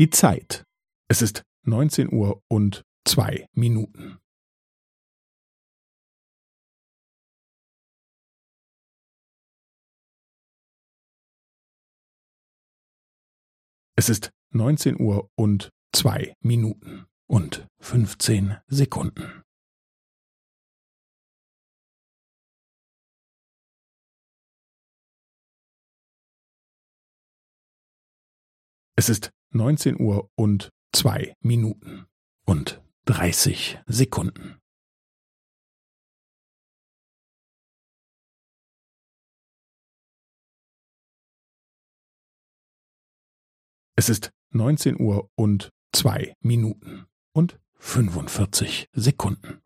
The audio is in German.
Die Zeit. Es ist neunzehn Uhr und zwei Minuten. Es ist neunzehn Uhr und zwei Minuten und fünfzehn Sekunden. Es ist neunzehn Uhr und zwei Minuten und dreißig Sekunden. Es ist neunzehn Uhr und zwei Minuten und fünfundvierzig Sekunden.